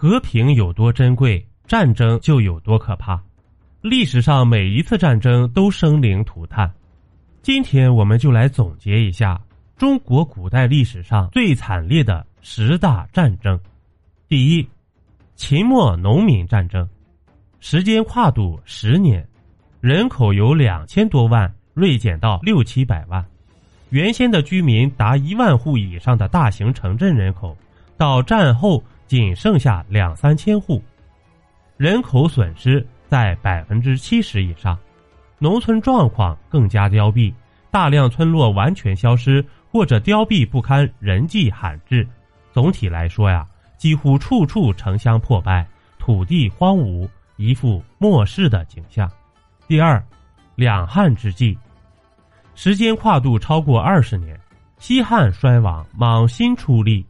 和平有多珍贵，战争就有多可怕。历史上每一次战争都生灵涂炭。今天我们就来总结一下中国古代历史上最惨烈的十大战争。第一，秦末农民战争，时间跨度十年，人口由两千多万锐减到六七百万，原先的居民达一万户以上的大型城镇人口，到战后仅剩下两三千户，人口损失在百分之七十以上。农村状况更加凋敝，大量村落完全消失或者凋敝不堪，人迹罕至。总体来说呀，几乎处处城乡破败，土地荒芜，一副末世的景象。第二，两汉之际，时间跨度超过二十年，西汉衰亡，莽新出立，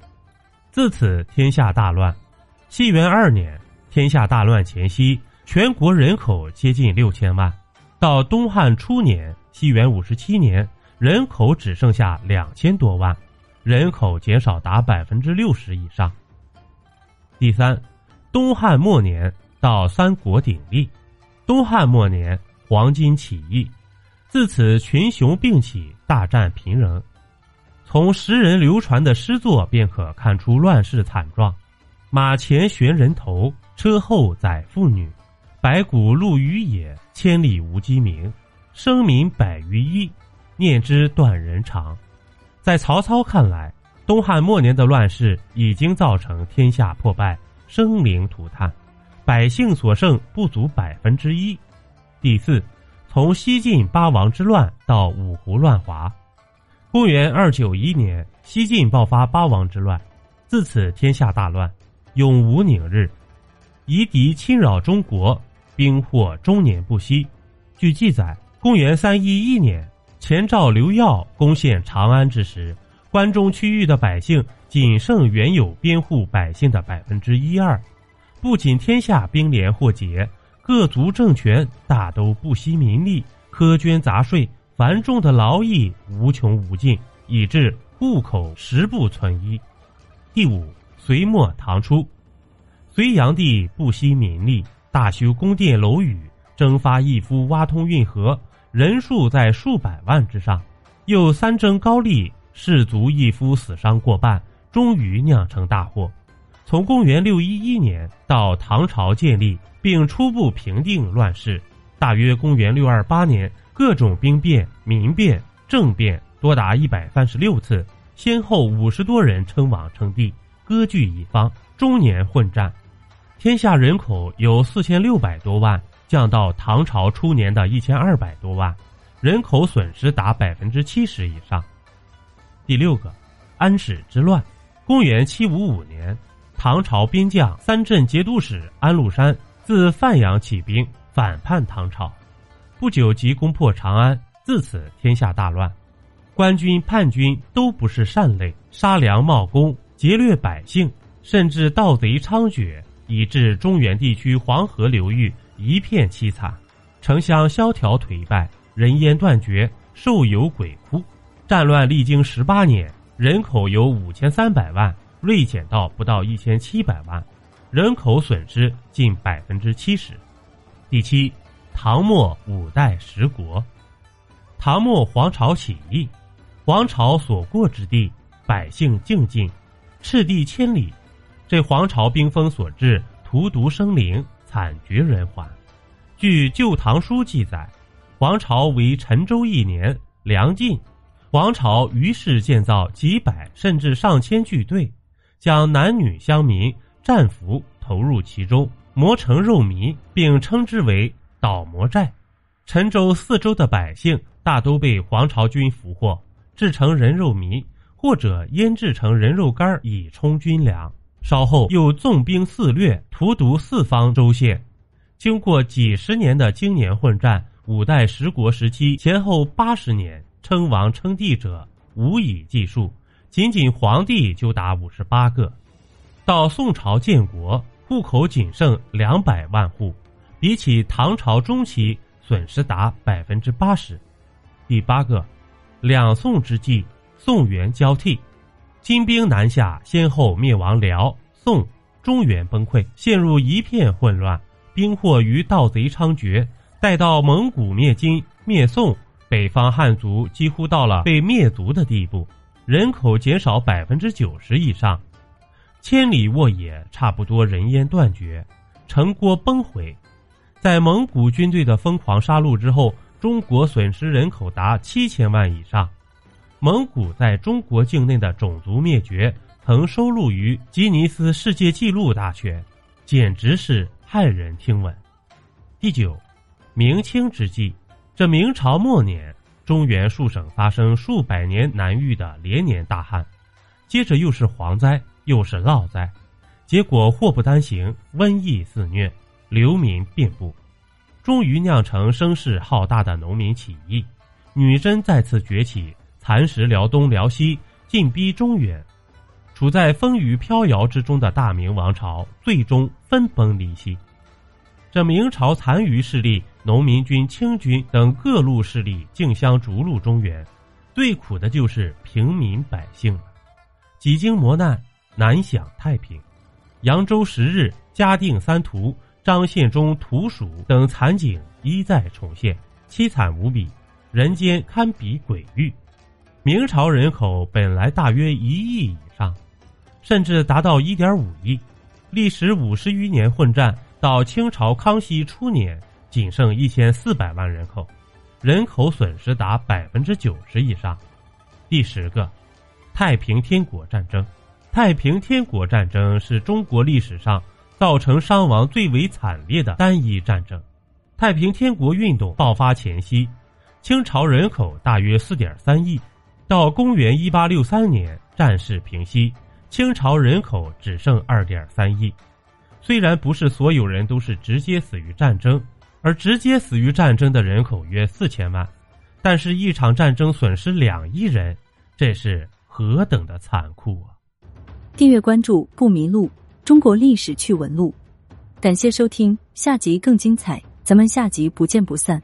自此天下大乱。西元二年，天下大乱前夕，全国人口接近六千万。到东汉初年（西元五十七年），人口只剩下两千多万，人口减少达百分之六十以上。第三，东汉末年到三国鼎立，东汉末年黄巾起义，自此群雄并起，大战平仍。从时人流传的诗作便可看出乱世惨状：马前悬人头，车后载妇女。白骨露于野，千里无鸡鸣。生民百余一，念之断人肠。在曹操看来，东汉末年的乱世已经造成天下破败，生灵涂炭，百姓所剩不足百分之一。第四，从西晋八王之乱到五胡乱华，公元二九一年，西晋爆发八王之乱，自此天下大乱，永无宁日，夷狄侵扰中国。兵祸终年不息。据记载，公元三一一年，前赵刘耀攻陷长安之时，关中区域的百姓仅剩原有边户百姓的百分之一二。不仅天下兵连祸结，各族政权大都不惜民力，苛捐杂税，繁重的劳役无穷无尽，以致户口十不存一。第五，隋末唐初，隋炀帝不惜民力。大修宫殿楼宇，征发义夫挖通运河，人数在数百万之上。又三征高丽，士卒义夫死伤过半，终于酿成大祸。从公元六一一年到唐朝建立并初步平定乱世，大约公元六二八年，各种兵变、民变、政变多达一百三十六次，先后五十多人称王称帝，割据一方，终年混战。天下人口由四千六百多万降到唐朝初年的一千二百多万，人口损失达百分之七十以上。第六个，安史之乱，公元七五五年，唐朝兵将三镇节度使安禄山自范阳起兵反叛唐朝，不久即攻破长安，自此天下大乱，官军叛军都不是善类，杀良冒功，劫掠百姓，甚至盗贼猖獗。以致中原地区黄河流域一片凄惨，城乡萧条颓败，人烟断绝，兽有鬼哭。战乱历经十八年，人口由五千三百万锐减到不到一千七百万，人口损失近百分之七十。第七，唐末五代十国，唐末皇朝起义，皇朝所过之地，百姓静尽，赤地千里。这皇朝兵锋所至，荼毒生灵，惨绝人寰。据《旧唐书》记载，皇朝为陈州一年，粮尽，皇朝于是建造几百甚至上千巨队，将男女乡民战俘投入其中，磨成肉糜，并称之为“倒魔寨”。陈州四周的百姓大都被黄巢军俘获，制成人肉糜，或者腌制成人肉干以充军粮。稍后又纵兵肆掠，荼毒四方州县。经过几十年的经年混战，五代十国时期前后八十年，称王称帝者无以计数，仅仅皇帝就达五十八个。到宋朝建国，户口仅剩两百万户，比起唐朝中期损失达百分之八十。第八个，两宋之际，宋元交替。金兵南下，先后灭亡辽、宋、中原崩溃，陷入一片混乱，兵祸与盗贼猖獗。待到蒙古灭金灭宋，北方汉族几乎到了被灭族的地步，人口减少百分之九十以上，千里沃野，差不多人烟断绝，城郭崩毁。在蒙古军队的疯狂杀戮之后，中国损失人口达七千万以上。蒙古在中国境内的种族灭绝，曾收录于吉尼斯世界纪录大全，简直是骇人听闻。第九。明清之际，这明朝末年，中原数省发生数百年难遇的连年大旱，接着又是蝗灾，又是涝灾，结果祸不单行，瘟疫肆虐，流民遍布，终于酿成声势浩大的农民起义，女真再次崛起，蚕食辽东辽西，进逼中原，处在风雨飘摇之中的大明王朝，最终分崩离析。这明朝残余势力、农民军、清军等各路势力竞相逐鹿中原，最苦的就是平民百姓了。几经磨难，难享太平。扬州十日、嘉定三屠、张献忠屠蜀等惨景一再重现，凄惨无比，人间堪比鬼域。明朝人口本来大约一亿以上，甚至达到一点五亿，历时五十余年混战。到清朝康熙初年，仅剩一千四百万人口，人口损失达百分之九十以上。第十个，太平天国战争。太平天国战争是中国历史上造成伤亡最为惨烈的单一战争。太平天国运动爆发前夕，清朝人口大约四点三亿，到公元一八六三年，战事平息，清朝人口只剩二点三亿。虽然不是所有人都是直接死于战争，而直接死于战争的人口约四千万，但是，一场战争损失两亿人，这是何等的残酷啊！订阅关注不迷路，中国历史趣闻录，感谢收听，下集更精彩，咱们下集不见不散。